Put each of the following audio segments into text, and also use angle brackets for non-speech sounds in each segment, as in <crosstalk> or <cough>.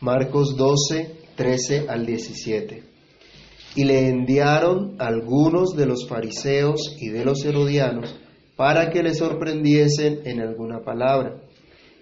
Marcos 12, 13 al 17. Y le enviaron algunos de los fariseos y de los herodianos para que le sorprendiesen en alguna palabra.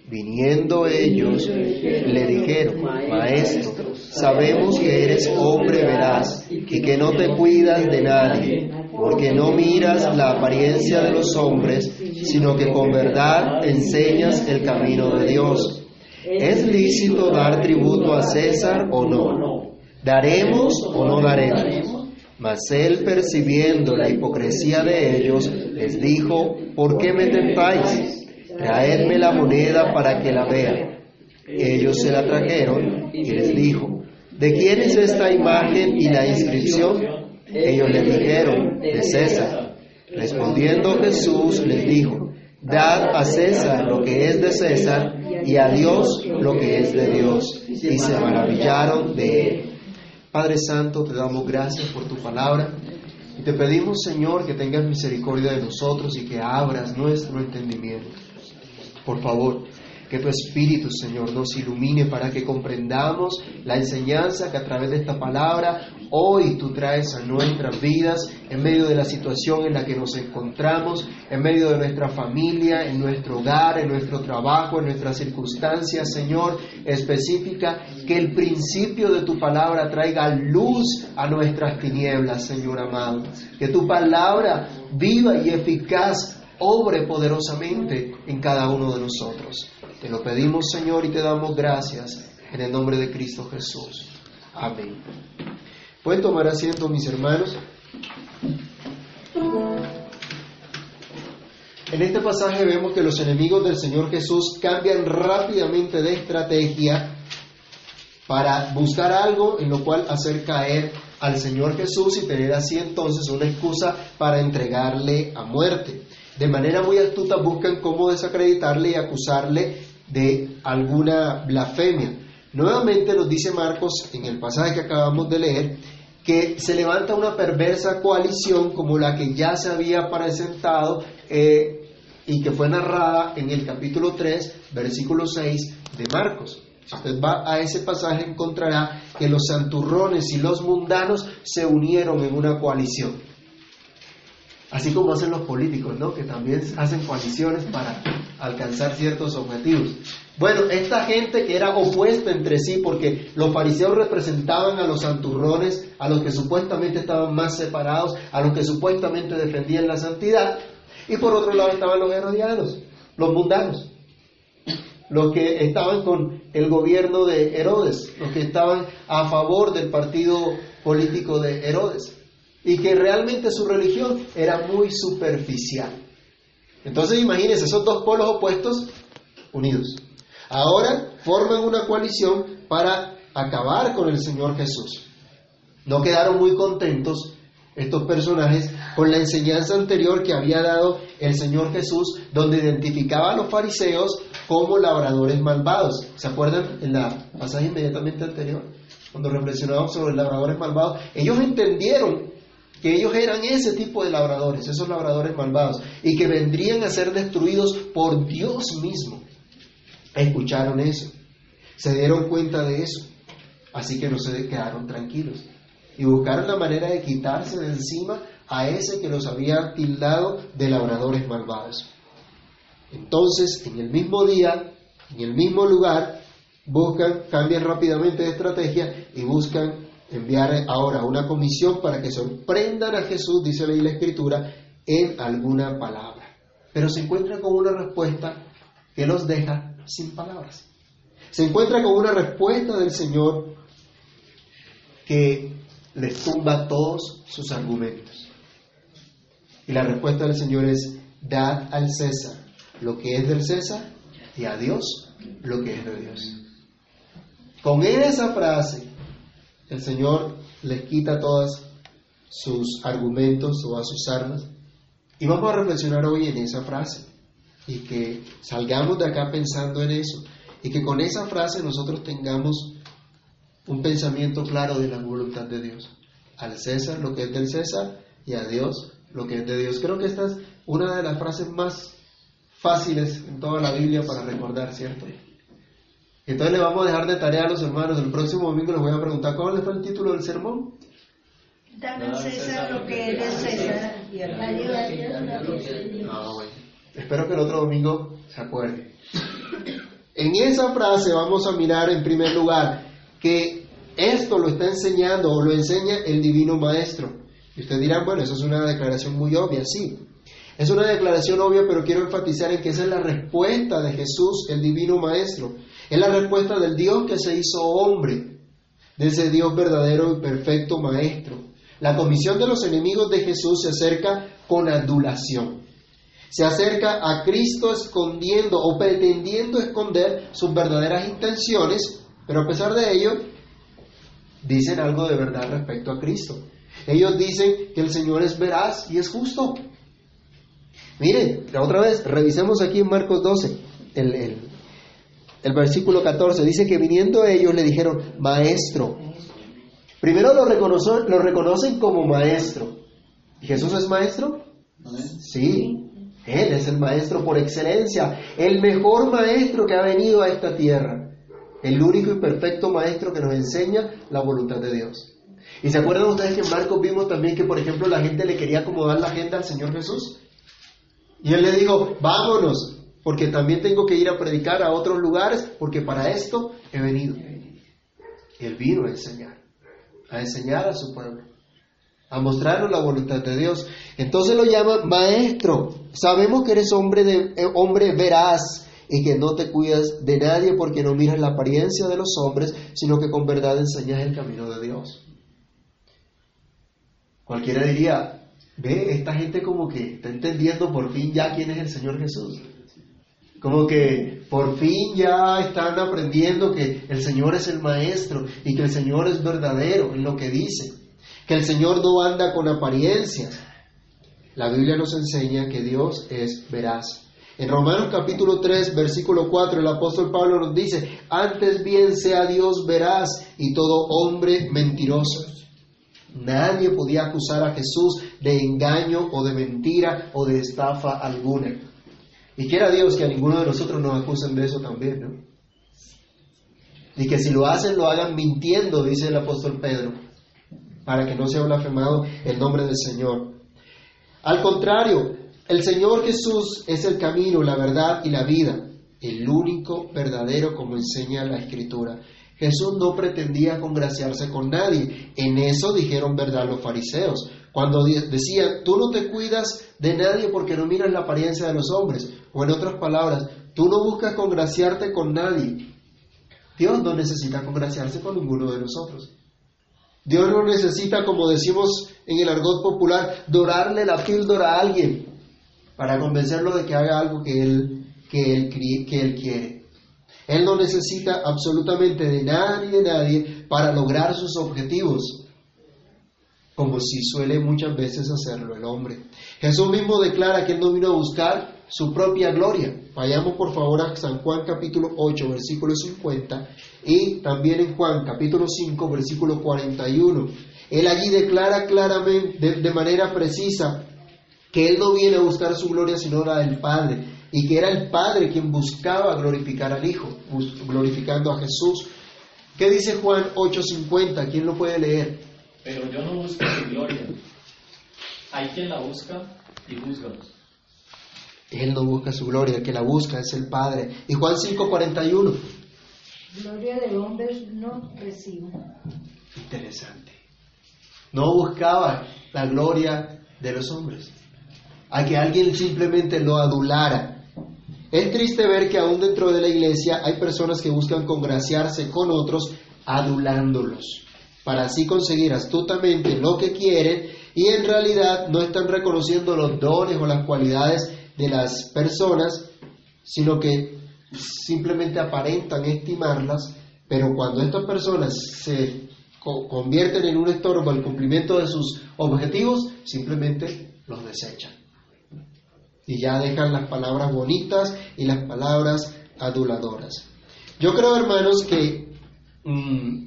Viniendo ellos, le dijeron, Maestro, sabemos que eres hombre veraz y que no te cuidas de nadie, porque no miras la apariencia de los hombres, sino que con verdad enseñas el camino de Dios. ¿Es lícito dar tributo a César o no? ¿Daremos o no daremos? Mas él, percibiendo la hipocresía de ellos, les dijo, ¿por qué me tentáis? traedme la moneda para que la vea. Ellos se la trajeron y les dijo, ¿de quién es esta imagen y la inscripción? Ellos le dijeron, de César. Respondiendo Jesús les dijo, dad a César lo que es de César y a Dios lo que es de Dios. Y se maravillaron de él. Padre Santo, te damos gracias por tu palabra. Y te pedimos, Señor, que tengas misericordia de nosotros y que abras nuestro entendimiento. Por favor, que tu Espíritu, Señor, nos ilumine para que comprendamos la enseñanza que a través de esta palabra hoy tú traes a nuestras vidas, en medio de la situación en la que nos encontramos, en medio de nuestra familia, en nuestro hogar, en nuestro trabajo, en nuestras circunstancias, Señor, específica, que el principio de tu palabra traiga luz a nuestras tinieblas, Señor amado. Que tu palabra viva y eficaz obre poderosamente en cada uno de nosotros. Te lo pedimos, Señor, y te damos gracias en el nombre de Cristo Jesús. Amén. Pueden tomar asiento, mis hermanos. En este pasaje vemos que los enemigos del Señor Jesús cambian rápidamente de estrategia para buscar algo en lo cual hacer caer al Señor Jesús y tener así entonces una excusa para entregarle a muerte de manera muy astuta buscan cómo desacreditarle y acusarle de alguna blasfemia. Nuevamente nos dice Marcos en el pasaje que acabamos de leer que se levanta una perversa coalición como la que ya se había presentado eh, y que fue narrada en el capítulo 3, versículo 6 de Marcos. Usted va a ese pasaje encontrará que los santurrones y los mundanos se unieron en una coalición. Así como hacen los políticos, ¿no? Que también hacen coaliciones para alcanzar ciertos objetivos. Bueno, esta gente que era opuesta entre sí, porque los fariseos representaban a los santurrones, a los que supuestamente estaban más separados, a los que supuestamente defendían la santidad, y por otro lado estaban los herodianos, los mundanos, los que estaban con el gobierno de Herodes, los que estaban a favor del partido político de Herodes y que realmente su religión era muy superficial. Entonces imagínense esos dos polos opuestos unidos. Ahora forman una coalición para acabar con el Señor Jesús. No quedaron muy contentos estos personajes con la enseñanza anterior que había dado el Señor Jesús, donde identificaba a los fariseos como labradores malvados. ¿Se acuerdan en la pasaje inmediatamente anterior? Cuando reflexionábamos sobre labradores malvados, ellos entendieron que ellos eran ese tipo de labradores, esos labradores malvados, y que vendrían a ser destruidos por Dios mismo. Escucharon eso, se dieron cuenta de eso, así que no se quedaron tranquilos y buscaron la manera de quitarse de encima a ese que los había tildado de labradores malvados. Entonces, en el mismo día, en el mismo lugar, buscan, cambian rápidamente de estrategia y buscan enviar ahora una comisión para que sorprendan a Jesús, dice la Escritura, en alguna palabra. Pero se encuentra con una respuesta que los deja sin palabras. Se encuentra con una respuesta del Señor que les tumba todos sus argumentos. Y la respuesta del Señor es, dad al César lo que es del César y a Dios lo que es de Dios. Con esa frase el Señor les quita todos sus argumentos, a sus armas. Y vamos a reflexionar hoy en esa frase y que salgamos de acá pensando en eso y que con esa frase nosotros tengamos un pensamiento claro de la voluntad de Dios. Al César lo que es del César y a Dios lo que es de Dios. Creo que esta es una de las frases más fáciles en toda la Biblia para recordar, ¿cierto? Entonces le vamos a dejar de tarea a los hermanos. El próximo domingo les voy a preguntar cuál fue el título del sermón. Dame a César lo que es César y Ah, bueno. Espero que el otro domingo se acuerde. En esa frase vamos a mirar en primer lugar que esto lo está enseñando o lo enseña el divino maestro. Y ustedes dirán, bueno, eso es una declaración muy obvia, sí. Es una declaración obvia, pero quiero enfatizar en que esa es la respuesta de Jesús, el divino maestro. Es la respuesta del Dios que se hizo hombre, de ese Dios verdadero y perfecto maestro. La comisión de los enemigos de Jesús se acerca con adulación. Se acerca a Cristo escondiendo o pretendiendo esconder sus verdaderas intenciones, pero a pesar de ello, dicen algo de verdad respecto a Cristo. Ellos dicen que el Señor es veraz y es justo. Miren, otra vez, revisemos aquí en Marcos 12, el, el, versículo 14. Dice que viniendo ellos le dijeron, maestro. Primero lo, lo reconocen como maestro. ¿Jesús es maestro? Sí, él es el maestro por excelencia, el mejor maestro que ha venido a esta tierra, el único y perfecto maestro que nos enseña la voluntad de Dios. ¿Y se acuerdan ustedes que en Marcos vimos también que, por ejemplo, la gente le quería acomodar la agenda al Señor Jesús? Y él le dijo, vámonos, porque también tengo que ir a predicar a otros lugares, porque para esto he venido. Él vino a enseñar, a enseñar a su pueblo a mostrarnos la voluntad de Dios. Entonces lo llama maestro. Sabemos que eres hombre, de, eh, hombre veraz y que no te cuidas de nadie porque no miras la apariencia de los hombres, sino que con verdad enseñas el camino de Dios. Cualquiera diría, ve, esta gente como que está entendiendo por fin ya quién es el Señor Jesús. Como que por fin ya están aprendiendo que el Señor es el Maestro y que el Señor es verdadero en lo que dice que el Señor no anda con apariencias. La Biblia nos enseña que Dios es veraz. En Romanos capítulo 3, versículo 4, el apóstol Pablo nos dice, antes bien sea Dios veraz y todo hombre mentiroso. Nadie podía acusar a Jesús de engaño o de mentira o de estafa alguna. Y quiera Dios que a ninguno de nosotros nos acusen de eso también, ¿no? Y que si lo hacen, lo hagan mintiendo, dice el apóstol Pedro para que no sea blasfemado el nombre del Señor. Al contrario, el Señor Jesús es el camino, la verdad y la vida, el único verdadero como enseña la Escritura. Jesús no pretendía congraciarse con nadie. En eso dijeron verdad los fariseos. Cuando decían, tú no te cuidas de nadie porque no miras la apariencia de los hombres. O en otras palabras, tú no buscas congraciarte con nadie. Dios no necesita congraciarse con ninguno de nosotros. Dios no necesita, como decimos en el argot popular, dorarle la píldora a alguien para convencerlo de que haga algo que él, que él, que él quiere. Él no necesita absolutamente de nadie, de nadie para lograr sus objetivos, como si suele muchas veces hacerlo el hombre. Jesús mismo declara que Él no vino a buscar su propia gloria. Vayamos por favor a San Juan capítulo 8, versículo 50 y también en Juan capítulo 5, versículo 41. Él allí declara claramente, de, manera precisa, que Él no viene a buscar su gloria sino la del Padre y que era el Padre quien buscaba glorificar al Hijo, glorificando a Jesús. ¿Qué dice Juan 8:50? ¿Quién lo puede leer? Pero yo no busco su gloria. Hay quien la busca y juzga. Él no busca su gloria, el que la busca es el Padre. Y Juan 5:41. Gloria de hombres no recibo. Interesante. No buscaba la gloria de los hombres. A que alguien simplemente lo adulara. Es triste ver que aún dentro de la iglesia hay personas que buscan congraciarse con otros adulándolos, para así conseguir astutamente lo que quieren y en realidad no están reconociendo los dones o las cualidades de las personas, sino que simplemente aparentan estimarlas, pero cuando estas personas se convierten en un estorbo al cumplimiento de sus objetivos, simplemente los desechan. Y ya dejan las palabras bonitas y las palabras aduladoras. Yo creo, hermanos, que mm,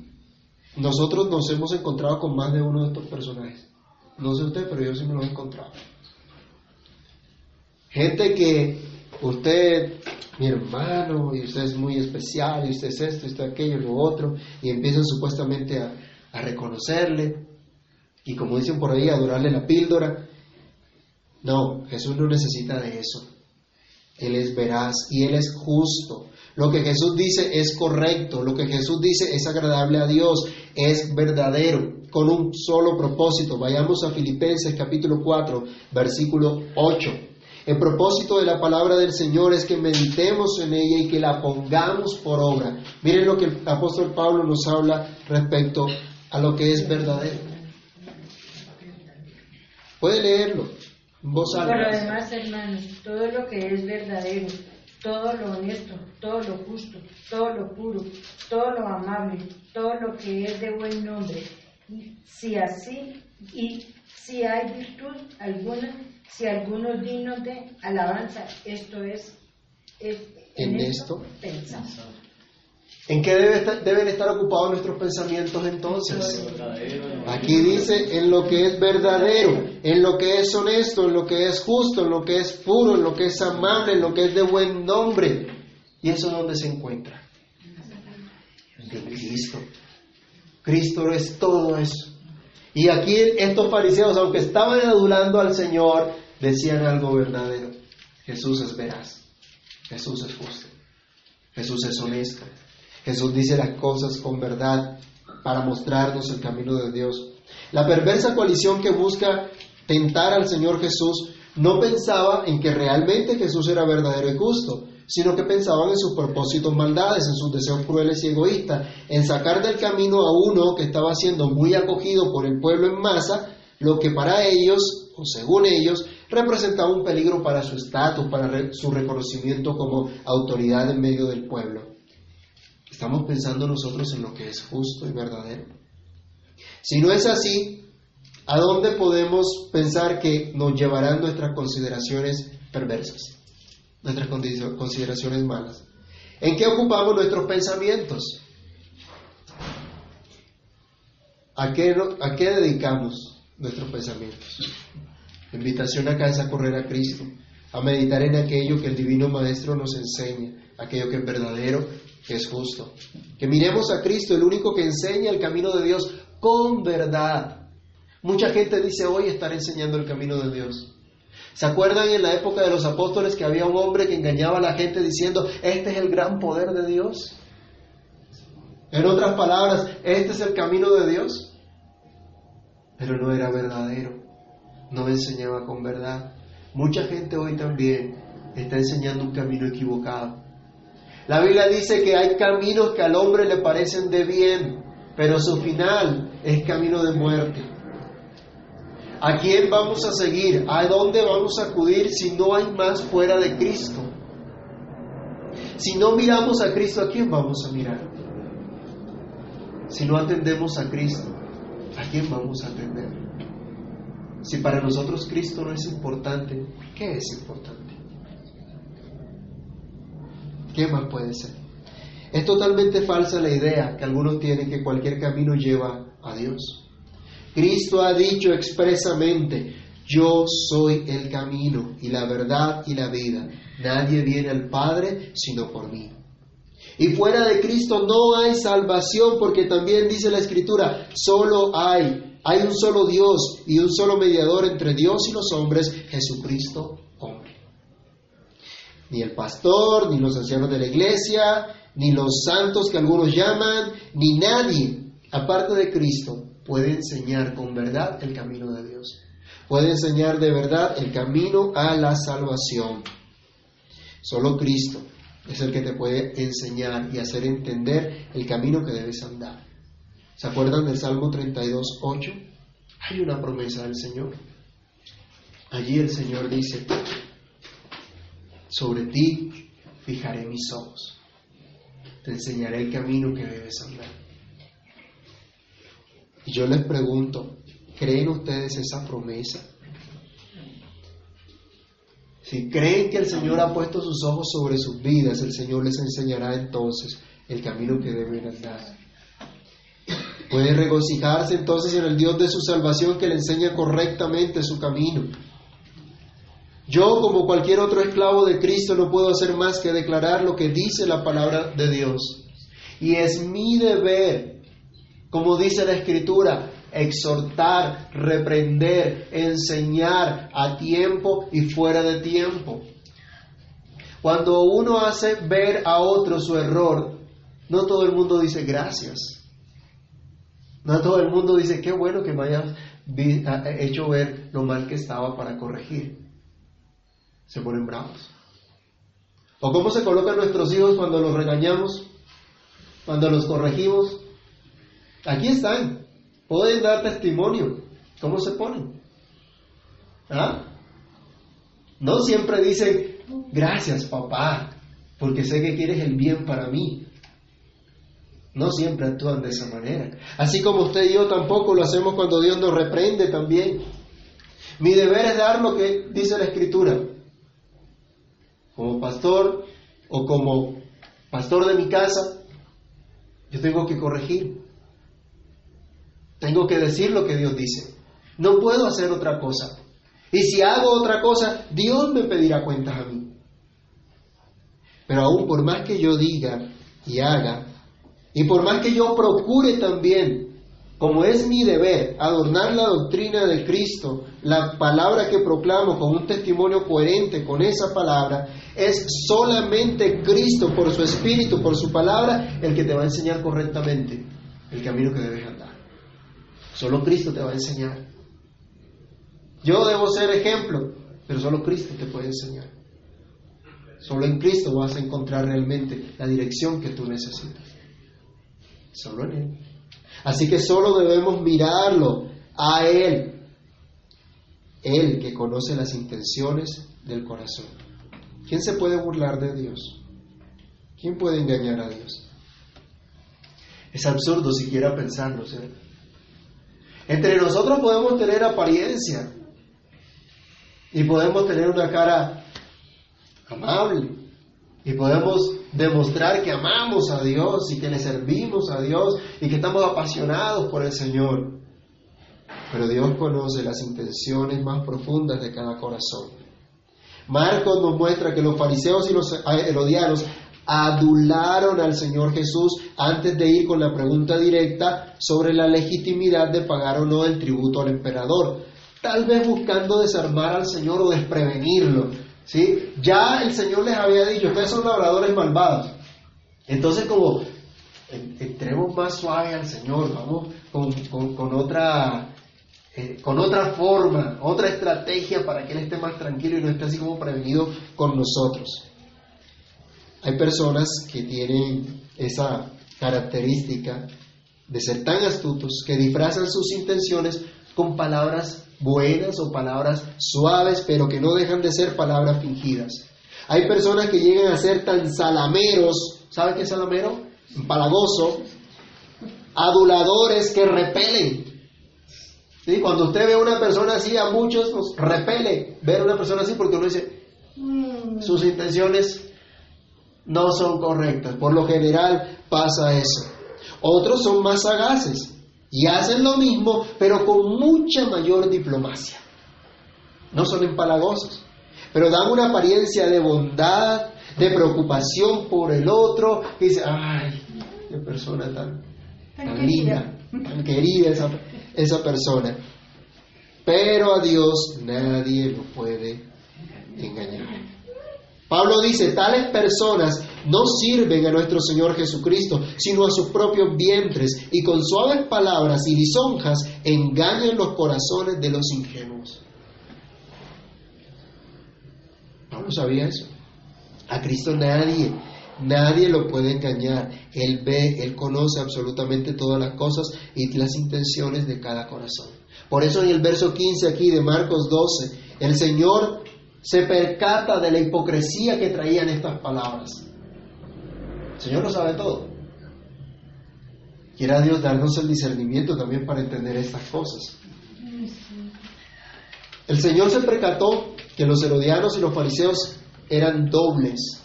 nosotros nos hemos encontrado con más de uno de estos personajes. No sé usted, pero yo sí me los he encontrado. Gente que usted mi hermano, y usted es muy especial, y usted es esto, y usted aquello, y lo otro, y empiezan supuestamente a, a reconocerle, y como dicen por ahí, a adorarle la píldora. No, Jesús no necesita de eso. Él es veraz y Él es justo. Lo que Jesús dice es correcto, lo que Jesús dice es agradable a Dios, es verdadero, con un solo propósito. Vayamos a Filipenses capítulo 4, versículo 8. El propósito de la palabra del Señor es que meditemos en ella y que la pongamos por obra. Miren lo que el apóstol Pablo nos habla respecto a lo que es verdadero. Puede leerlo en voz Por lo alta. demás, hermanos, todo lo que es verdadero, todo lo honesto, todo lo justo, todo lo puro, todo lo amable, todo lo que es de buen nombre, y si así, y si hay virtud alguna, si alguno digno de alabanza, esto es, es En esto pensad. ¿En qué debe estar- deben estar ocupados nuestros pensamientos entonces? Aquí dice en lo que es verdadero, en lo que es honesto, en lo que es justo, en lo que es puro, en lo que es amable, en lo que es de buen nombre. ¿Y eso dónde se encuentra? En Cristo. Cristo es todo eso. Y aquí estos fariseos, aunque estaban adulando al Señor, decían algo verdadero. Jesús es veraz. Jesús es justo. Jesús es honesto. Jesús dice las cosas con verdad para mostrarnos el camino de Dios. La perversa coalición que busca tentar al Señor Jesús no pensaba en que realmente Jesús era verdadero y justo, sino que pensaban en sus propósitos maldades, en sus deseos crueles y egoístas, en sacar del camino a uno que estaba siendo muy acogido por el pueblo en masa, lo que para ellos, o según ellos, representaba un peligro para su estatus, para su reconocimiento como autoridad en medio del pueblo. ¿Estamos pensando nosotros en lo que es justo y verdadero? Si no es así, ¿a dónde podemos pensar que nos llevarán nuestras consideraciones perversas? Nuestras consideraciones malas. ¿En qué ocupamos nuestros pensamientos? ¿A qué, no- a qué dedicamos nuestros pensamientos? La invitación acá es a correr a Cristo, a meditar en aquello que el Divino Maestro nos enseña, aquello que es verdadero, que es justo. Que miremos a Cristo, el único que enseña el camino de Dios con verdad. Mucha gente dice hoy estar enseñando el camino de Dios. ¿Se acuerdan en la época de los apóstoles que había un hombre que engañaba a la gente diciendo, este es el gran poder de Dios? En otras palabras, este es el camino de Dios. Pero no era verdadero, no enseñaba con verdad. Mucha gente hoy también está enseñando un camino equivocado. La Biblia dice que hay caminos que al hombre le parecen de bien, pero su final es camino de muerte. ¿A quién vamos a seguir? ¿A dónde vamos a acudir si no hay más fuera de Cristo? Si no miramos a Cristo, ¿a quién vamos a mirar? Si no atendemos a Cristo, ¿a quién vamos a atender? Si para nosotros Cristo no es importante, ¿qué es importante? ¿Qué más puede ser? Es totalmente falsa la idea que algunos tienen que cualquier camino lleva a Dios. Cristo ha dicho expresamente, yo soy el camino y la verdad y la vida. Nadie viene al Padre sino por mí. Y fuera de Cristo no hay salvación porque también dice la Escritura, solo hay, hay un solo Dios y un solo mediador entre Dios y los hombres, Jesucristo. Ni el pastor, ni los ancianos de la iglesia, ni los santos que algunos llaman, ni nadie, aparte de Cristo, puede enseñar con verdad el camino de Dios. Puede enseñar de verdad el camino a la salvación. Solo Cristo es el que te puede enseñar y hacer entender el camino que debes andar. ¿Se acuerdan del Salmo 32, 8? Hay una promesa del Señor. Allí el Señor dice, sobre ti fijaré mis ojos, te enseñaré el camino que debes andar. Y yo les pregunto, ¿creen ustedes esa promesa? Si creen que el Señor ha puesto sus ojos sobre sus vidas, el Señor les enseñará entonces el camino que deben andar. Pueden regocijarse entonces en el Dios de su salvación que le enseña correctamente su camino. Yo, como cualquier otro esclavo de Cristo, no puedo hacer más que declarar lo que dice la palabra de Dios. Y es mi deber, como dice la Escritura, exhortar, reprender, enseñar a tiempo y fuera de tiempo. Cuando uno hace ver a otro su error, no todo el mundo dice gracias. No todo el mundo dice qué bueno que me hayas hecho ver lo mal que estaba para corregir se ponen bravos. ¿O cómo se colocan nuestros hijos cuando los regañamos? Cuando los corregimos. Aquí están. Pueden dar testimonio. ¿Cómo se ponen? ¿Ah? No siempre dicen, gracias papá, porque sé que quieres el bien para mí. No siempre actúan de esa manera. Así como usted y yo tampoco lo hacemos cuando Dios nos reprende también. Mi deber es dar lo que dice la Escritura como pastor o como pastor de mi casa, yo tengo que corregir. Tengo que decir lo que Dios dice. No puedo hacer otra cosa. Y si hago otra cosa, Dios me pedirá cuentas a mí. Pero aún por más que yo diga y haga, y por más que yo procure también como es mi deber adornar la doctrina de Cristo, la palabra que proclamo con un testimonio coherente con esa palabra, es solamente Cristo por su Espíritu, por su palabra, el que te va a enseñar correctamente el camino que debes andar. Solo Cristo te va a enseñar. Yo debo ser ejemplo, pero solo Cristo te puede enseñar. Solo en Cristo vas a encontrar realmente la dirección que tú necesitas. Solo en Él. Así que solo debemos mirarlo a Él, Él que conoce las intenciones del corazón. ¿Quién se puede burlar de Dios? ¿Quién puede engañar a Dios? Es absurdo siquiera pensarlo. Entre nosotros podemos tener apariencia y podemos tener una cara amable y podemos demostrar que amamos a Dios y que le servimos a Dios y que estamos apasionados por el Señor. Pero Dios conoce las intenciones más profundas de cada corazón. Marcos nos muestra que los fariseos y los herodianos adularon al Señor Jesús antes de ir con la pregunta directa sobre la legitimidad de pagar o no el tributo al emperador, tal vez buscando desarmar al Señor o desprevenirlo, ¿sí? Ya el Señor les había dicho, ustedes son labradores malvados. Entonces como entremos más suave al Señor, vamos con, otra, eh, con otra forma, otra estrategia para que Él esté más tranquilo y no esté así como prevenido con nosotros. Hay personas que tienen esa característica de ser tan astutos que disfrazan sus intenciones con palabras buenas o palabras suaves, pero que no dejan de ser palabras fingidas. Hay personas que llegan a ser tan salameros, ¿sabe qué es salamero? Palagoso, aduladores que repelen. ¿Sí? Cuando usted ve a una persona así, a muchos nos repele ver a una persona así porque uno dice, mm, sus intenciones no son correctas. Por lo general pasa eso. Otros son más sagaces y hacen lo mismo, pero con mucha mayor diplomacia. No son empalagosos, pero dan una apariencia de bondad, de preocupación por el otro, y dice, ay, qué persona tan, tan linda, tan querida esa, esa persona. Pero a Dios nadie lo puede engañar. Pablo dice, tales personas no sirven a nuestro Señor Jesucristo, sino a sus propios vientres, y con suaves palabras y lisonjas engañan los corazones de los ingenuos. Pablo sabía eso. A Cristo nadie, nadie lo puede engañar. Él ve, Él conoce absolutamente todas las cosas y las intenciones de cada corazón. Por eso en el verso 15 aquí de Marcos 12, el Señor se percata de la hipocresía que traían estas palabras. El Señor lo sabe todo. Quiera Dios darnos el discernimiento también para entender estas cosas. El Señor se percató que los herodianos y los fariseos eran dobles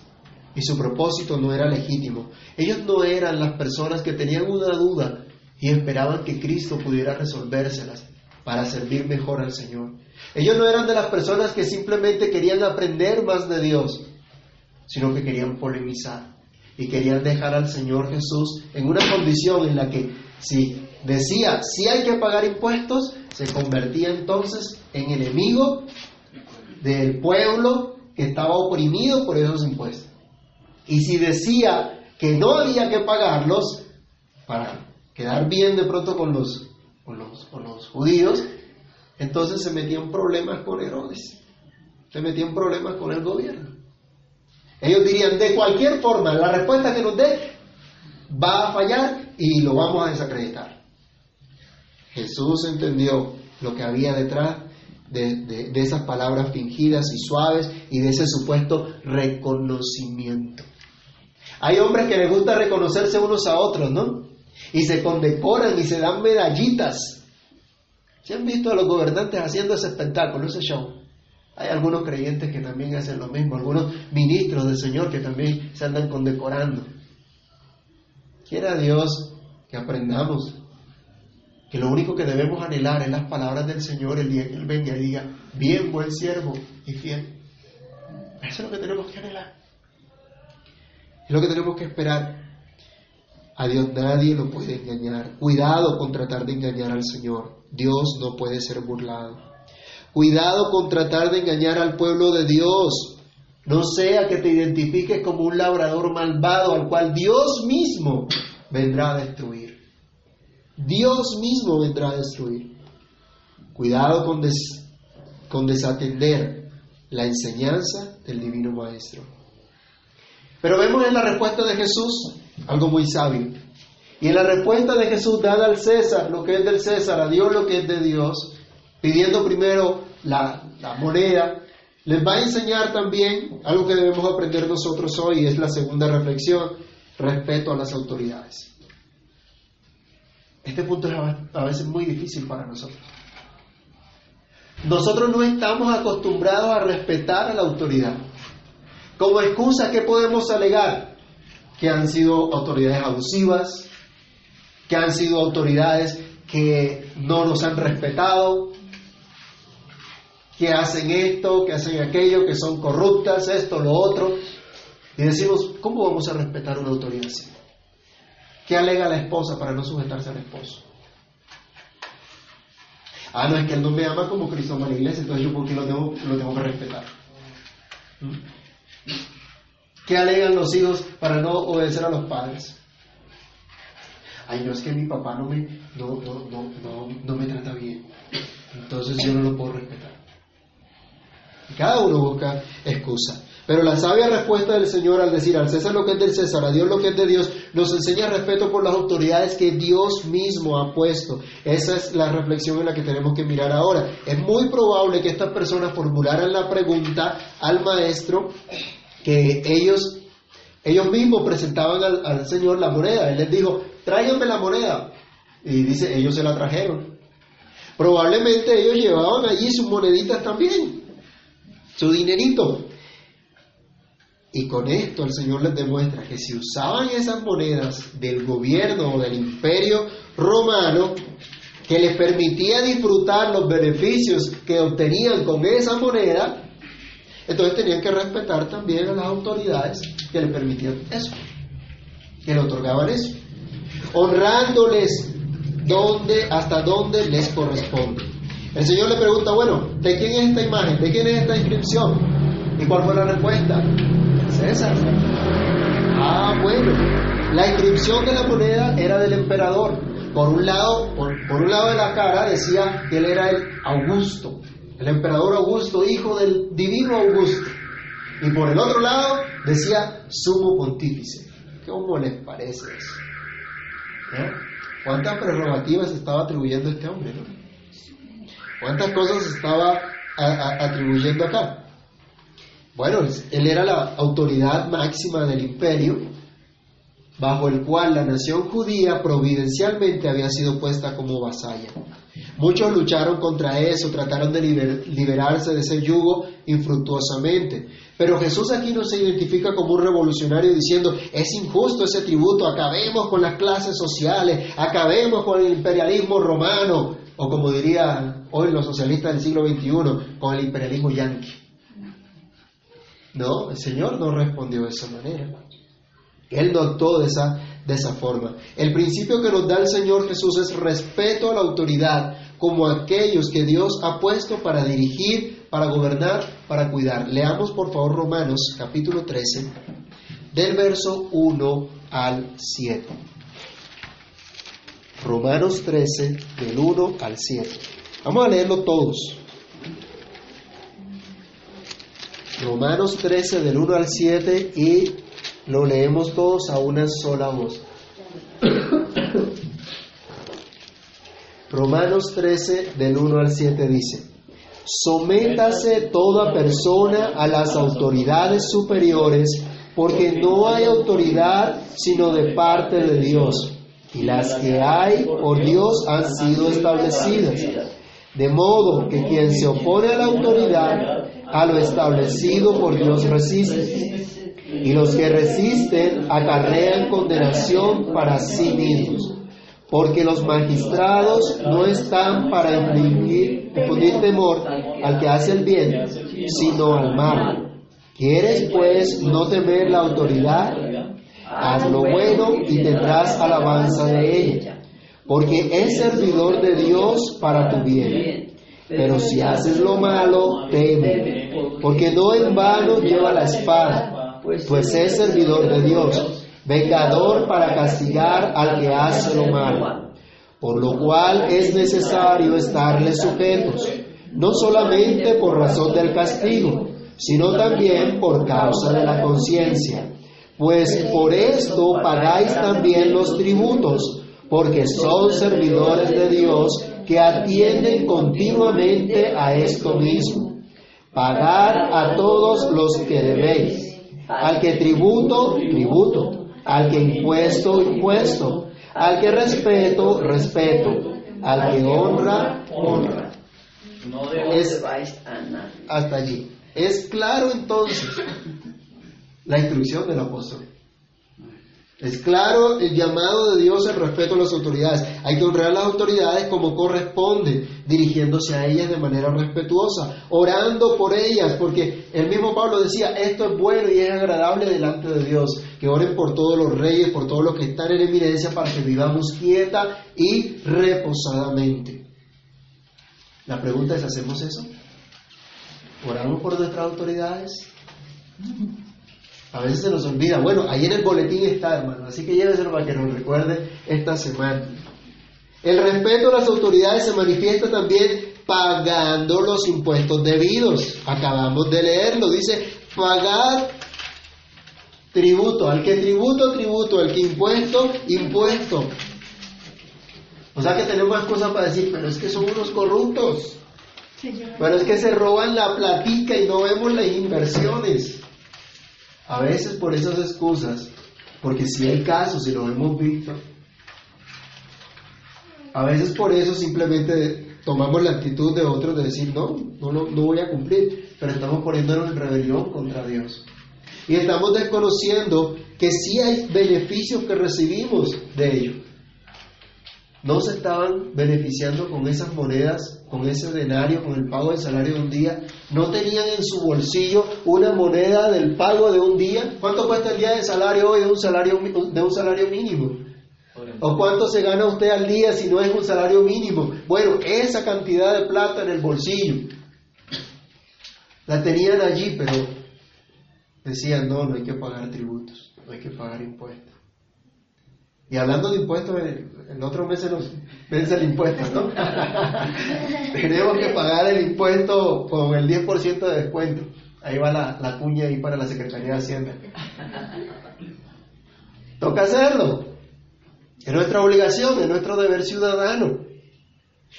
y su propósito no era legítimo. Ellos no eran las personas que tenían una duda y esperaban que Cristo pudiera resolvérselas. para servir mejor al Señor. Ellos no eran de las personas que simplemente querían aprender más de Dios, sino que querían polemizar y querían dejar al Señor Jesús en una condición en la que si decía si hay que pagar impuestos, se convertía entonces en enemigo del pueblo que estaba oprimido por esos impuestos. Y si decía que no había que pagarlos para quedar bien de pronto con los, con los, con los judíos, entonces se metía en problemas con Herodes, se metía en problemas con el gobierno. Ellos dirían, de cualquier forma, la respuesta que nos dé va a fallar y lo vamos a desacreditar. Jesús entendió lo que había detrás de, esas palabras fingidas y suaves y de ese supuesto reconocimiento. Hay hombres que les gusta reconocerse unos a otros, ¿no? Y se condecoran y se dan medallitas. ¿Se han visto a los gobernantes haciendo ese espectáculo, ese show? Hay algunos creyentes que también hacen lo mismo, algunos ministros del Señor que también se andan condecorando. Quiera Dios que aprendamos que lo único que debemos anhelar es las palabras del Señor el día que Él venga y diga, bien, buen siervo y fiel. Eso es lo que tenemos que anhelar. Es lo que tenemos que esperar. A Dios nadie lo puede engañar. Cuidado con tratar de engañar al Señor. Dios no puede ser burlado. Cuidado con tratar de engañar al pueblo de Dios. No sea que te identifiques como un labrador malvado al cual Dios mismo vendrá a destruir. Dios mismo vendrá a destruir. Cuidado con, con desatender la enseñanza del Divino Maestro. Pero vemos en la respuesta de Jesús algo muy sabio. Y en la respuesta de Jesús, dada al César lo que es del César, a Dios lo que es de Dios, pidiendo primero la, moneda, les va a enseñar también algo que debemos aprender nosotros hoy, es la segunda reflexión, respeto a las autoridades. Este punto es a veces muy difícil para nosotros. Nosotros no estamos acostumbrados a respetar a la autoridad. Como excusa, ¿qué podemos alegar? Que han sido autoridades abusivas, que han sido autoridades que no nos han respetado, que hacen esto, que hacen aquello, que son corruptas, esto, lo otro. Y decimos, ¿cómo vamos a respetar una autoridad así? ¿Qué alega la esposa para no sujetarse al esposo? Ah, no, es que él no me ama como Cristo ama la iglesia, entonces yo por qué lo tengo, lo tengo que respetar. ¿Mm? ¿Qué alegan los hijos para no obedecer a los padres? Ay, no es que mi papá no me, no, no, no, no me trata bien, entonces yo no lo puedo respetar. Cada uno busca excusa. Pero la sabia respuesta del Señor al decir al César lo que es del César, a Dios lo que es de Dios, nos enseña respeto por las autoridades que Dios mismo ha puesto. Esa es la reflexión en la que tenemos que mirar ahora. Es muy probable que estas personas formularan la pregunta al maestro que ellos, ellos mismos presentaban al, al Señor la moneda. Él les dijo, tráiganme la moneda. Y dice, ellos se la trajeron. Probablemente ellos llevaban allí sus moneditas también, su dinerito. Y con esto el Señor les demuestra que si usaban esas monedas del gobierno o del imperio romano, que les permitía disfrutar los beneficios que obtenían con esa moneda, entonces tenían que respetar también a las autoridades que les permitían eso, que le otorgaban eso, honrándoles donde, hasta donde les corresponde. El Señor le pregunta, bueno, ¿de quién es esta imagen? ¿De quién es esta inscripción? ¿Y cuál fue la respuesta? César. Ah, bueno. La inscripción de la moneda era del emperador. Por un lado, por, un lado de la cara decía que él era el Augusto, el emperador Augusto, hijo del divino Augusto. Y por el otro lado decía sumo pontífice. ¿Cómo les parece eso? ¿Eh? ¿Cuántas prerrogativas estaba atribuyendo este hombre? ¿Cuántas cosas estaba atribuyendo acá? Bueno, él era la autoridad máxima del imperio, bajo el cual la nación judía providencialmente había sido puesta como vasalla. Muchos lucharon contra eso, trataron de liberarse de ese yugo infructuosamente. Pero Jesús aquí no se identifica como un revolucionario diciendo, es injusto ese tributo, acabemos con las clases sociales, acabemos con el imperialismo romano. O como diría hoy los socialistas del siglo XXI, con el imperialismo yanqui. No, el Señor no respondió de esa manera. Él no actuó de esa, de esa forma. El principio que nos da el Señor Jesús es respeto a la autoridad como aquellos que Dios ha puesto para dirigir, para gobernar, para cuidar. Leamos por favor Romanos capítulo 13, del verso 1 al 7. Romanos 13, del 1 al 7. Vamos a leerlo todos. Romanos 13, del 1 al 7 y lo leemos todos a una sola voz. Romanos 13, del 1 al 7 dice, Sométase toda persona a las autoridades superiores, porque no hay autoridad sino de parte de Dios, y las que hay por Dios han sido establecidas. De modo que quien se opone a la autoridad, a lo establecido por Dios resiste. Y los que resisten acarrean condenación para sí mismos porque los magistrados no están para infundir, temor al que hace el bien, sino al mal. ¿Quieres pues no temer la autoridad? Haz lo bueno y tendrás alabanza de ella, porque es servidor de Dios para tu bien. Pero si haces lo malo, teme, porque no en vano lleva la espada, pues es servidor de Dios vengador para castigar al que hace lo malo, por lo cual es necesario estarle sujetos, no solamente por razón del castigo, sino también por causa de la conciencia, pues por esto pagáis también los tributos, porque son servidores de Dios que atienden continuamente a esto mismo. Pagad a todos los que debéis, al que tributo, tributo al que impuesto, impuesto. Al que respeto, respeto. Al que honra, honra. Es, hasta allí. Es claro entonces la instrucción del apóstol. Es claro el llamado de Dios el respeto a las autoridades. Hay que honrar a las autoridades como corresponde, dirigiéndose a ellas de manera respetuosa, orando por ellas, porque el mismo Pablo decía, esto es bueno y es agradable delante de Dios, que oren por todos los reyes, por todos los que están en eminencia, para que vivamos quieta y reposadamente. La pregunta es, ¿hacemos eso? ¿Oramos por nuestras autoridades? A veces se nos olvida. Bueno, ahí en el boletín está, hermano. Así que lléveselo para que nos recuerde esta semana. El respeto a las autoridades se manifiesta también pagando los impuestos debidos. Acabamos de leerlo. Dice, pagar tributo. Al que tributo, tributo. Al que impuesto, impuesto. O sea que tenemos más cosas para decir, pero es que son unos corruptos. Pero es que se roban la platica y no vemos las inversiones. A veces por esas excusas, porque si hay casos y lo hemos visto, a veces por eso simplemente tomamos la actitud de otros de decir, no, no, no, voy a cumplir, pero estamos poniéndonos en rebelión contra Dios. Y estamos desconociendo que sí hay beneficios que recibimos de ello no se estaban beneficiando con esas monedas, con ese denario, con el pago del salario de un día, no tenían en su bolsillo una moneda del pago de un día. ¿Cuánto cuesta el día de salario hoy de un salario, de un salario mínimo? ¿O cuánto se gana usted al día si no es un salario mínimo? Bueno, esa cantidad de plata en el bolsillo. La tenían allí, pero decían, no, no hay que pagar tributos, no hay que pagar impuestos. Y hablando de impuestos, en otro mes se nos vence el impuesto, ¿no? <laughs> Tenemos que pagar el impuesto con el 10% de descuento. Ahí va la, la cuña ahí para la Secretaría de Hacienda. Toca hacerlo. Es nuestra obligación, es nuestro deber ciudadano.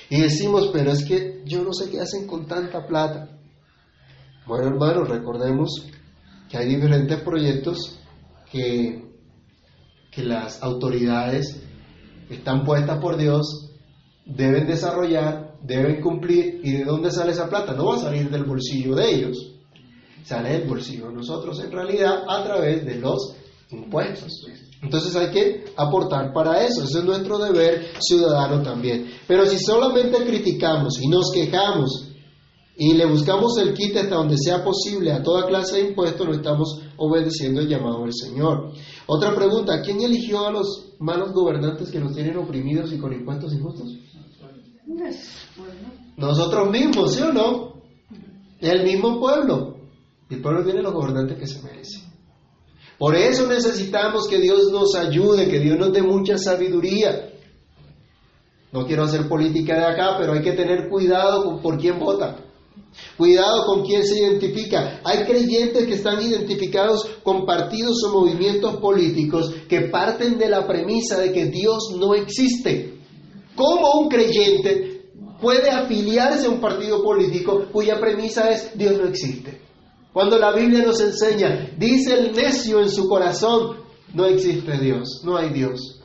Y decimos, pero es que yo no sé qué hacen con tanta plata. Bueno, hermanos, recordemos que hay diferentes proyectos que que las autoridades están puestas por Dios, deben desarrollar, deben cumplir. ¿Y de dónde sale esa plata? No va a salir del bolsillo de ellos, sale del bolsillo de nosotros en realidad a través de los impuestos. Entonces hay que aportar para eso, ese es nuestro deber ciudadano también. Pero si solamente criticamos y nos quejamos y le buscamos el quite hasta donde sea posible a toda clase de impuestos, no estamos obedeciendo el llamado del Señor. Otra pregunta, ¿quién eligió a los malos gobernantes que nos tienen oprimidos y con impuestos injustos? Nosotros mismos, ¿sí o no? El mismo pueblo. El pueblo tiene los gobernantes que se merecen. Por eso necesitamos que Dios nos ayude, que Dios nos dé mucha sabiduría. No quiero hacer política de acá, pero hay que tener cuidado con por quién vota. Cuidado con quién se identifica. Hay creyentes que están identificados con partidos o movimientos políticos que parten de la premisa de que Dios no existe. ¿Cómo un creyente puede afiliarse a un partido político cuya premisa es Dios no existe? Cuando la Biblia nos enseña, dice el necio en su corazón, no existe Dios, no hay Dios.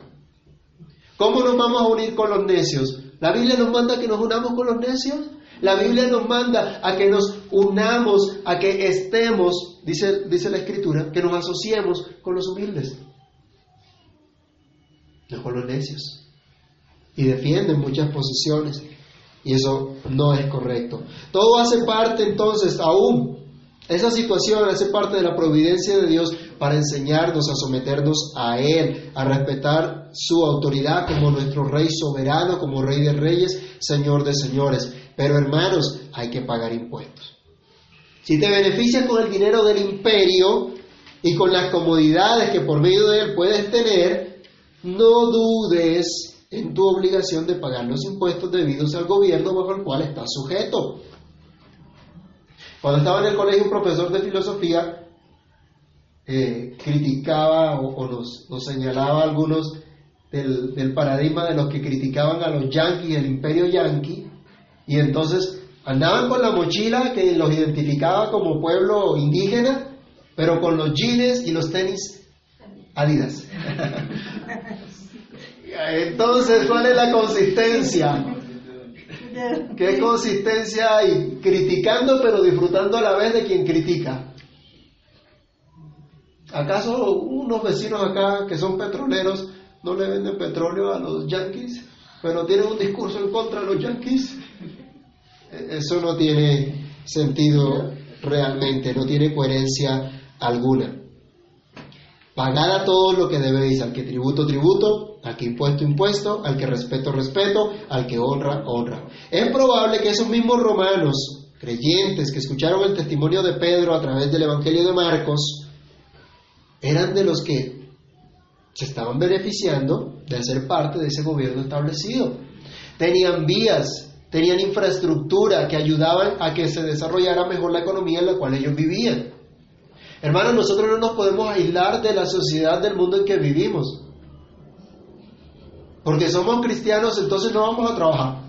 ¿Cómo nos vamos a unir con los necios? ¿La Biblia nos manda que nos unamos con los necios? La Biblia nos manda a que nos unamos, a que estemos, dice, dice la Escritura, que nos asociemos con los humildes, no con los necios. Y defienden muchas posiciones. Y eso no es correcto. Todo hace parte entonces aún esa situación hace parte de la providencia de Dios para enseñarnos a someternos a Él, a respetar su autoridad como nuestro Rey soberano, como Rey de Reyes, Señor de Señores. Pero hermanos, hay que pagar impuestos. Si te beneficias con el dinero del imperio y con las comodidades que por medio de él puedes tener, no dudes en tu obligación de pagar los impuestos debidos al gobierno bajo el cual estás sujeto. Cuando estaba en el colegio, un profesor de filosofía eh, criticaba o, nos, señalaba algunos del, paradigma de los que criticaban a los yanquis, el imperio yanqui, y entonces andaban con la mochila que los identificaba como pueblo indígena, pero con los jeans y los tenis Adidas. <laughs> entonces, ¿cuál es la consistencia? ¿Qué consistencia hay? Criticando pero disfrutando a la vez de quien critica. ¿Acaso unos vecinos acá que son petroleros no le venden petróleo a los yanquis, pero tienen un discurso en contra de los yanquis? Eso no tiene sentido realmente, no tiene coherencia alguna. Pagad a todos lo que debéis, al que tributo, tributo, al que impuesto, impuesto, al que respeto, respeto, al que honra, honra. Es probable que esos mismos romanos, creyentes, que escucharon el testimonio de Pedro a través del Evangelio de Marcos, eran de los que se estaban beneficiando de ser parte de ese gobierno establecido. Tenían vías, tenían infraestructura que ayudaban a que se desarrollara mejor la economía en la cual ellos vivían. Hermanos, nosotros no nos podemos aislar de la sociedad del mundo en que vivimos. Porque somos cristianos, entonces no vamos a trabajar.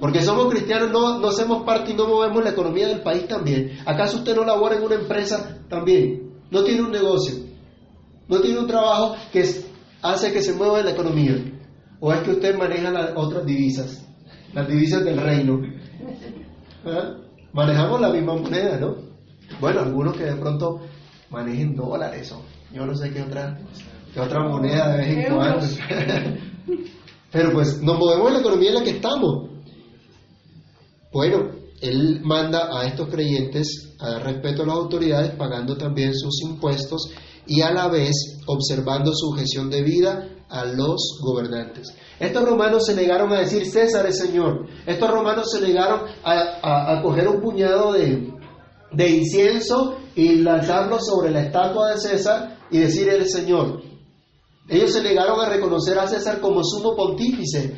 Porque somos cristianos, no, no hacemos parte y no movemos la economía del país también. ¿Acaso usted no labora en una empresa también? No tiene un negocio. No tiene un trabajo que hace que se mueva la economía. ¿O es que usted maneja las otras divisas? Las divisas del reino. ¿Ah? Manejamos la misma moneda, ¿no? Bueno, algunos que de pronto manejen dólares o yo no sé qué otra, qué otra moneda de vez en cuando. <laughs> Pero pues nos movemos en la economía en la que estamos. Bueno, él manda a estos creyentes a dar respeto a las autoridades, pagando también sus impuestos y a la vez observando su gestión de vida a los gobernantes. Estos romanos se negaron a decir César es Señor. Estos romanos se negaron a coger un puñado de, de incienso y lanzarlo sobre la estatua de César y decir el Señor. Ellos se negaron a reconocer a César como sumo pontífice,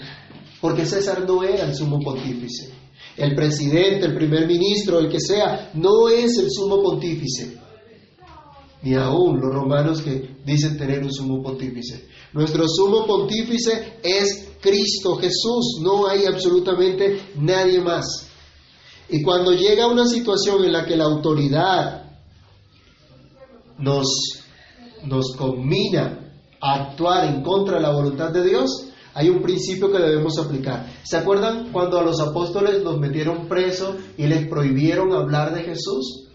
porque César no era el sumo pontífice. El presidente, el primer ministro, el que sea, no es el sumo pontífice. Ni aún los romanos que dicen tener un sumo pontífice. Nuestro sumo pontífice es Cristo Jesús, no hay absolutamente nadie más. Y cuando llega una situación en la que la autoridad nos, nos combina a actuar en contra de la voluntad de Dios, hay un principio que debemos aplicar. ¿Se acuerdan cuando a los apóstoles los metieron presos y les prohibieron hablar de Jesús?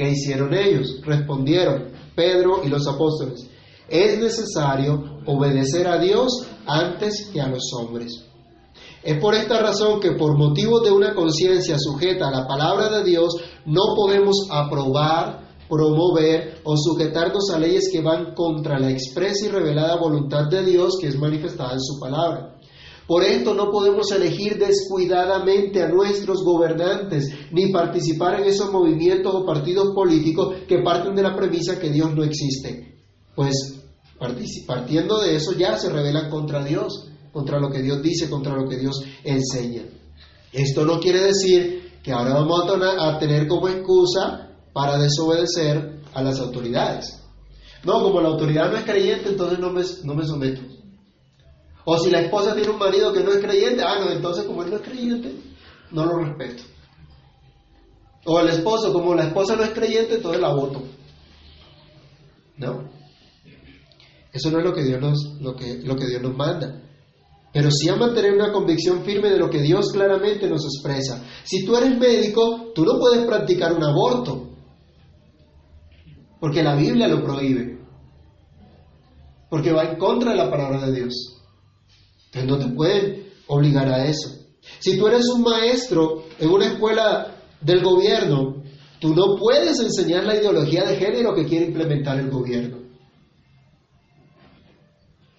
¿Qué hicieron ellos? Respondieron Pedro y los apóstoles. Es necesario obedecer a Dios antes que a los hombres. Es por esta razón que por motivo de una conciencia sujeta a la palabra de Dios no podemos aprobar, promover o sujetarnos a leyes que van contra la expresa y revelada voluntad de Dios que es manifestada en su palabra. Por esto no podemos elegir descuidadamente a nuestros gobernantes ni participar en esos movimientos o partidos políticos que parten de la premisa que Dios no existe. Pues partiendo de eso ya se rebelan contra Dios contra lo que Dios dice, contra lo que Dios enseña. Esto no quiere decir que ahora vamos a tener como excusa para desobedecer a las autoridades. No, como la autoridad no es creyente, entonces no me, no me someto. O si la esposa tiene un marido que no es creyente, ah, no, entonces como él no es creyente, no lo respeto. O el esposo, como la esposa no es creyente, entonces la voto. No. Eso no es lo que Dios nos, lo que, lo que Dios nos manda pero sí a mantener una convicción firme de lo que Dios claramente nos expresa. Si tú eres médico, tú no puedes practicar un aborto, porque la Biblia lo prohíbe, porque va en contra de la palabra de Dios. Entonces no te pueden obligar a eso. Si tú eres un maestro en una escuela del gobierno, tú no puedes enseñar la ideología de género que quiere implementar el gobierno.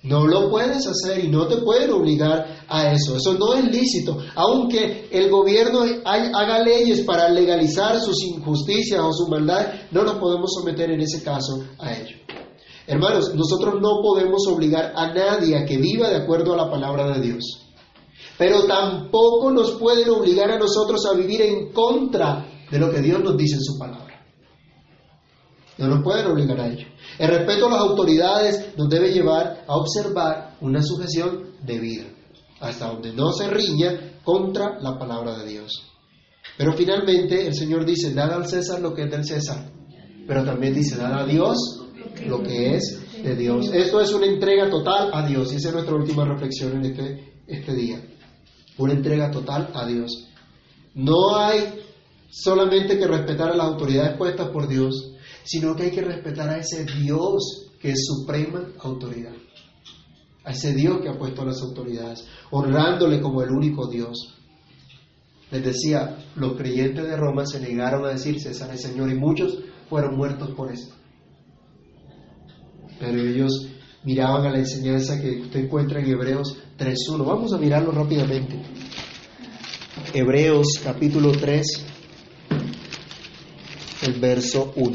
No lo puedes hacer y no te pueden obligar a eso. Eso no es lícito. Aunque el gobierno haga leyes para legalizar sus injusticias o su maldad, no nos podemos someter en ese caso a ello. Hermanos, nosotros no podemos obligar a nadie a que viva de acuerdo a la palabra de Dios. Pero tampoco nos pueden obligar a nosotros a vivir en contra de lo que Dios nos dice en su palabra. No nos pueden obligar a ello. El respeto a las autoridades nos debe llevar a observar una sujeción debida, hasta donde no se riña contra la palabra de Dios. Pero finalmente el Señor dice, dad al César lo que es del César, pero también dice, dad a Dios lo que es de Dios. Esto es una entrega total a Dios, y esa es nuestra última reflexión en este, este día. Una entrega total a Dios. No hay solamente que respetar a las autoridades puestas por Dios, sino que hay que respetar a ese Dios que es suprema autoridad, a ese Dios que ha puesto a las autoridades, honrándole como el único Dios. Les decía, los creyentes de Roma se negaron a decir César es Señor y muchos fueron muertos por esto. Pero ellos miraban a la enseñanza que usted encuentra en Hebreos 3.1. Vamos a mirarlo rápidamente. Hebreos capítulo 3, el verso 1.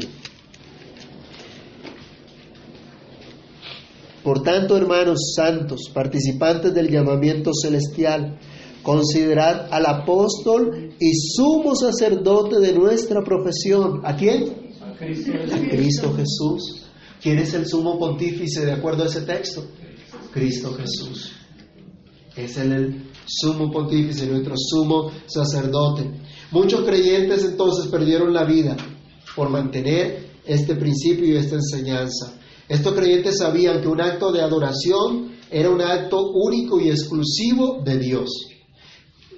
Por tanto, hermanos santos, participantes del llamamiento celestial, considerad al apóstol y sumo sacerdote de nuestra profesión. ¿A quién? A Cristo, Jesús. ¿Quién es el sumo pontífice de acuerdo a ese texto? Cristo Jesús. Es el, sumo pontífice, nuestro sumo sacerdote. Muchos creyentes entonces perdieron la vida por mantener este principio y esta enseñanza. Estos creyentes sabían que un acto de adoración era un acto único y exclusivo de Dios.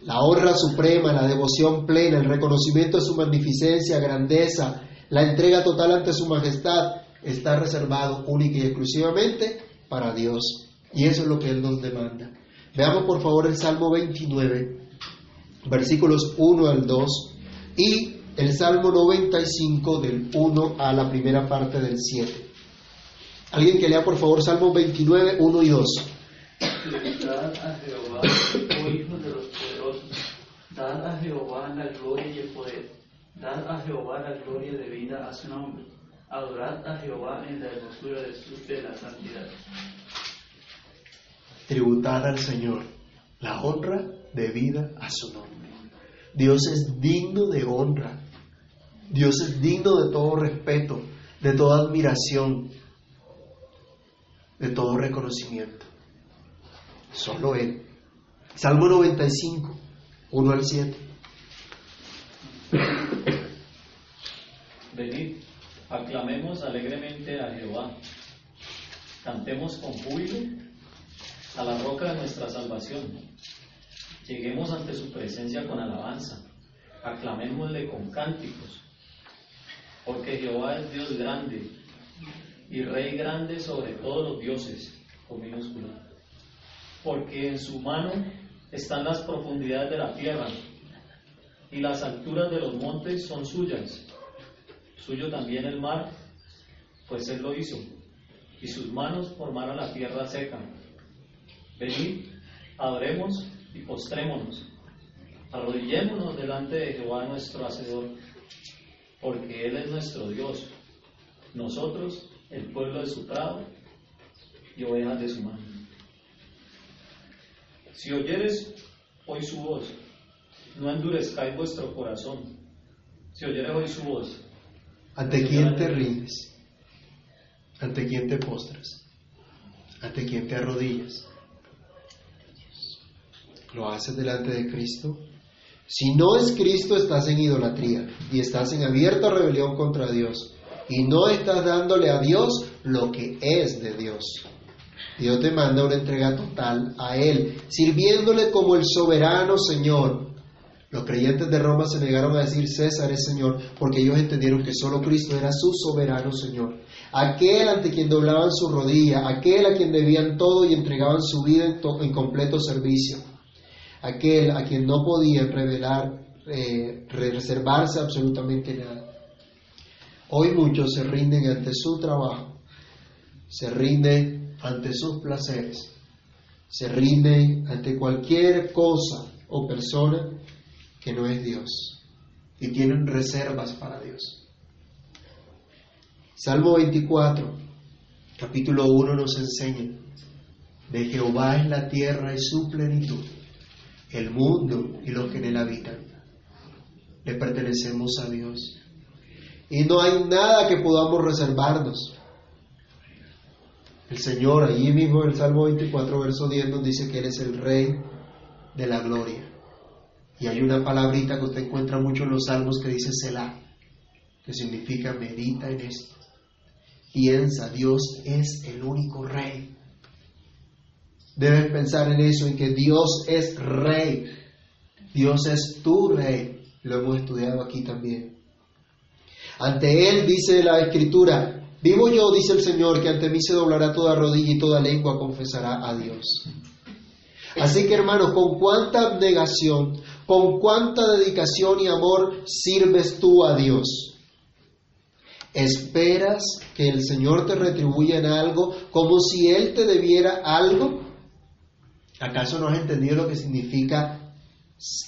La honra suprema, la devoción plena, el reconocimiento de su magnificencia, grandeza, la entrega total ante su majestad está reservado única y exclusivamente para Dios. Y eso es lo que Él nos demanda. Veamos por favor el Salmo 29, versículos 1 al 2 y el Salmo 95 del 1 a la primera parte del 7. Alguien que lea por favor Salmo 29, 1 y 2. Dad a Jehová, la gloria y el poder, dad a Jehová la gloria de vida a su nombre, adorad a Jehová en la hermosura de, su, de la santidad. Tributad al Señor la honra de vida a su nombre. Dios es digno de honra, Dios es digno de todo respeto, de toda admiración de todo reconocimiento. Solo Él. Salmo 95, 1 al 7. Venid, aclamemos alegremente a Jehová. Cantemos con júbilo a la roca de nuestra salvación. Lleguemos ante su presencia con alabanza. Aclamémosle con cánticos. Porque Jehová es Dios grande y Rey grande sobre todos los dioses, con minúscula. Porque en su mano están las profundidades de la tierra y las alturas de los montes son suyas. Suyo también el mar, pues él lo hizo, y sus manos formaron la tierra seca. Venid, adoremos y postrémonos. Arrodillémonos delante de Jehová nuestro Hacedor, porque Él es nuestro Dios, nosotros el pueblo de su prado y ovejas de su mano. Si oyeres hoy su voz, no endurezcáis vuestro corazón. Si oyeres hoy su voz. ¿Ante quién te rindes? ¿Ante quién te postras? ¿Ante quién te arrodillas? ¿Lo haces delante de Cristo? Si no es Cristo, estás en idolatría y estás en abierta rebelión contra Dios y no estás dándole a Dios lo que es de Dios. Dios te manda una entrega total a Él, sirviéndole como el soberano Señor. Los creyentes de Roma se negaron a decir César es Señor porque ellos entendieron que solo Cristo era su soberano Señor. Aquel ante quien doblaban su rodilla, aquel a quien debían todo y entregaban su vida en, completo servicio. Aquel a quien no podían revelar, eh, reservarse absolutamente nada. Hoy muchos se rinden ante su trabajo, se rinden ante sus placeres, se rinden ante cualquier cosa o persona que no es Dios y tienen reservas para Dios. Salmo 24, capítulo 1 nos enseña, de Jehová es la tierra y su plenitud, el mundo y los que en él habitan. Le pertenecemos a Dios y no hay nada que podamos reservarnos. El Señor, allí mismo en el Salmo 24, verso 10, nos dice que Él es el Rey de la gloria. Y hay una palabrita que usted encuentra mucho en los salmos que dice Selah, que significa medita en esto. Piensa, Dios es el único Rey. Debes pensar en eso, en que Dios es Rey. Dios es tu Rey. Lo hemos estudiado aquí también. Ante Él dice la Escritura, vivo yo, dice el Señor, que ante mí se doblará toda rodilla y toda lengua confesará a Dios. Así que hermanos, con cuánta abnegación, con cuánta dedicación y amor sirves tú a Dios. ¿Esperas que el Señor te retribuya en algo como si Él te debiera algo? ¿Acaso no has entendido lo que significa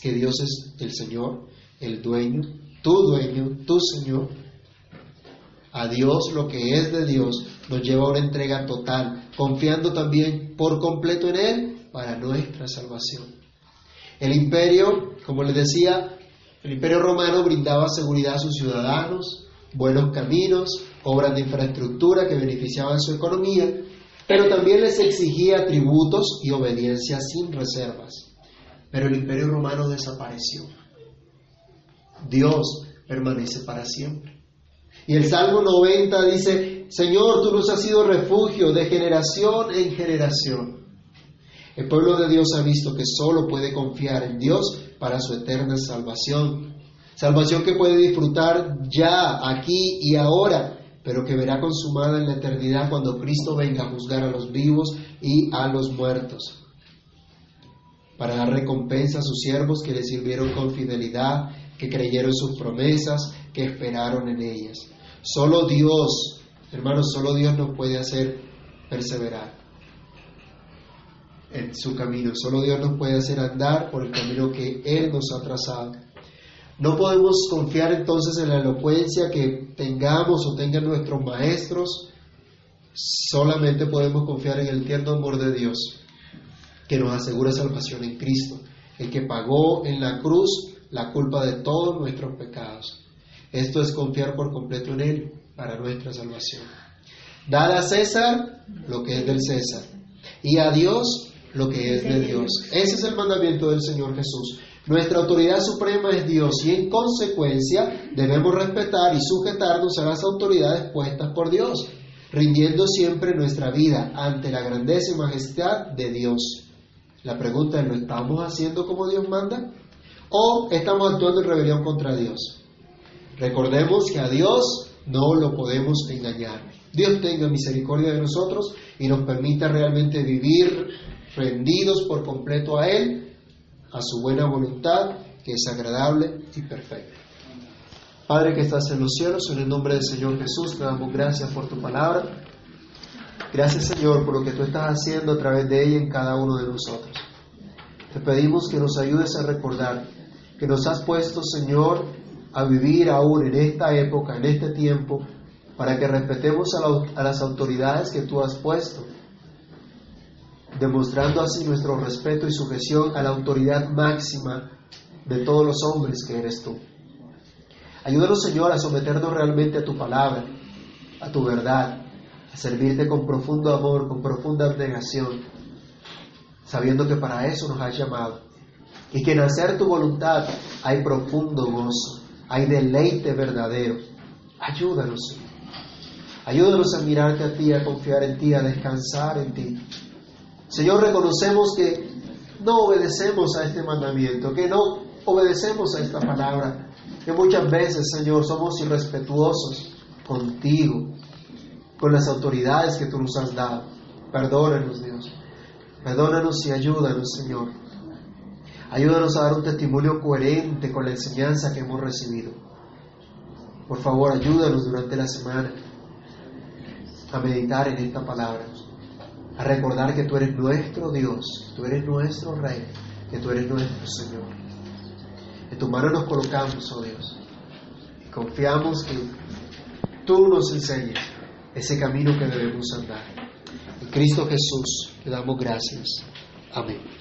que Dios es el Señor, el dueño, tu dueño, tu Señor? a Dios lo que es de Dios, nos lleva a una entrega total, confiando también por completo en Él para nuestra salvación. El imperio, como les decía, el imperio romano brindaba seguridad a sus ciudadanos, buenos caminos, obras de infraestructura que beneficiaban su economía, pero también les exigía tributos y obediencia sin reservas. Pero el imperio romano desapareció. Dios permanece para siempre. Y el Salmo 90 dice, Señor, tú nos has sido refugio de generación en generación. El pueblo de Dios ha visto que solo puede confiar en Dios para su eterna salvación. Salvación que puede disfrutar ya, aquí y ahora, pero que verá consumada en la eternidad cuando Cristo venga a juzgar a los vivos y a los muertos. Para dar recompensa a sus siervos que le sirvieron con fidelidad, que creyeron sus promesas, que esperaron en ellas. Solo Dios, hermanos, solo Dios nos puede hacer perseverar en su camino. Solo Dios nos puede hacer andar por el camino que Él nos ha trazado. No podemos confiar entonces en la elocuencia que tengamos o tengan nuestros maestros. Solamente podemos confiar en el tierno amor de Dios que nos asegura salvación en Cristo, el que pagó en la cruz la culpa de todos nuestros pecados. Esto es confiar por completo en Él para nuestra salvación. Dad a César lo que es del César y a Dios lo que es de Dios. Ese es el mandamiento del Señor Jesús. Nuestra autoridad suprema es Dios y en consecuencia debemos respetar y sujetarnos a las autoridades puestas por Dios, rindiendo siempre nuestra vida ante la grandeza y majestad de Dios. La pregunta es, ¿lo estamos haciendo como Dios manda? ¿O estamos actuando en rebelión contra Dios? Recordemos que a Dios no lo podemos engañar. Dios tenga misericordia de nosotros y nos permita realmente vivir rendidos por completo a Él, a su buena voluntad, que es agradable y perfecta. Padre que estás en los cielos, en el nombre del Señor Jesús, te damos gracias por tu palabra. Gracias Señor por lo que tú estás haciendo a través de ella en cada uno de nosotros. Te pedimos que nos ayudes a recordar que nos has puesto, Señor, a vivir aún en esta época, en este tiempo, para que respetemos a, las autoridades que tú has puesto, demostrando así nuestro respeto y sujeción a la autoridad máxima de todos los hombres que eres tú. Ayúdanos, Señor, a someternos realmente a tu palabra, a tu verdad, a servirte con profundo amor, con profunda abnegación, sabiendo que para eso nos has llamado y que en hacer tu voluntad hay profundo gozo, hay deleite verdadero. Ayúdanos, Señor. Ayúdanos a mirarte a ti, a confiar en ti, a descansar en ti. Señor, reconocemos que no obedecemos a este mandamiento, que no obedecemos a esta palabra, que muchas veces, Señor, somos irrespetuosos contigo, con las autoridades que tú nos has dado. Perdónanos, Dios. Perdónanos y ayúdanos, Señor. Ayúdanos a dar un testimonio coherente con la enseñanza que hemos recibido. Por favor, ayúdanos durante la semana a meditar en esta palabra, a recordar que tú eres nuestro Dios, tú eres nuestro Rey, que tú eres nuestro Señor. En tu mano nos colocamos, oh Dios, y confiamos que tú nos enseñes ese camino que debemos andar. En Cristo Jesús le damos gracias. Amén.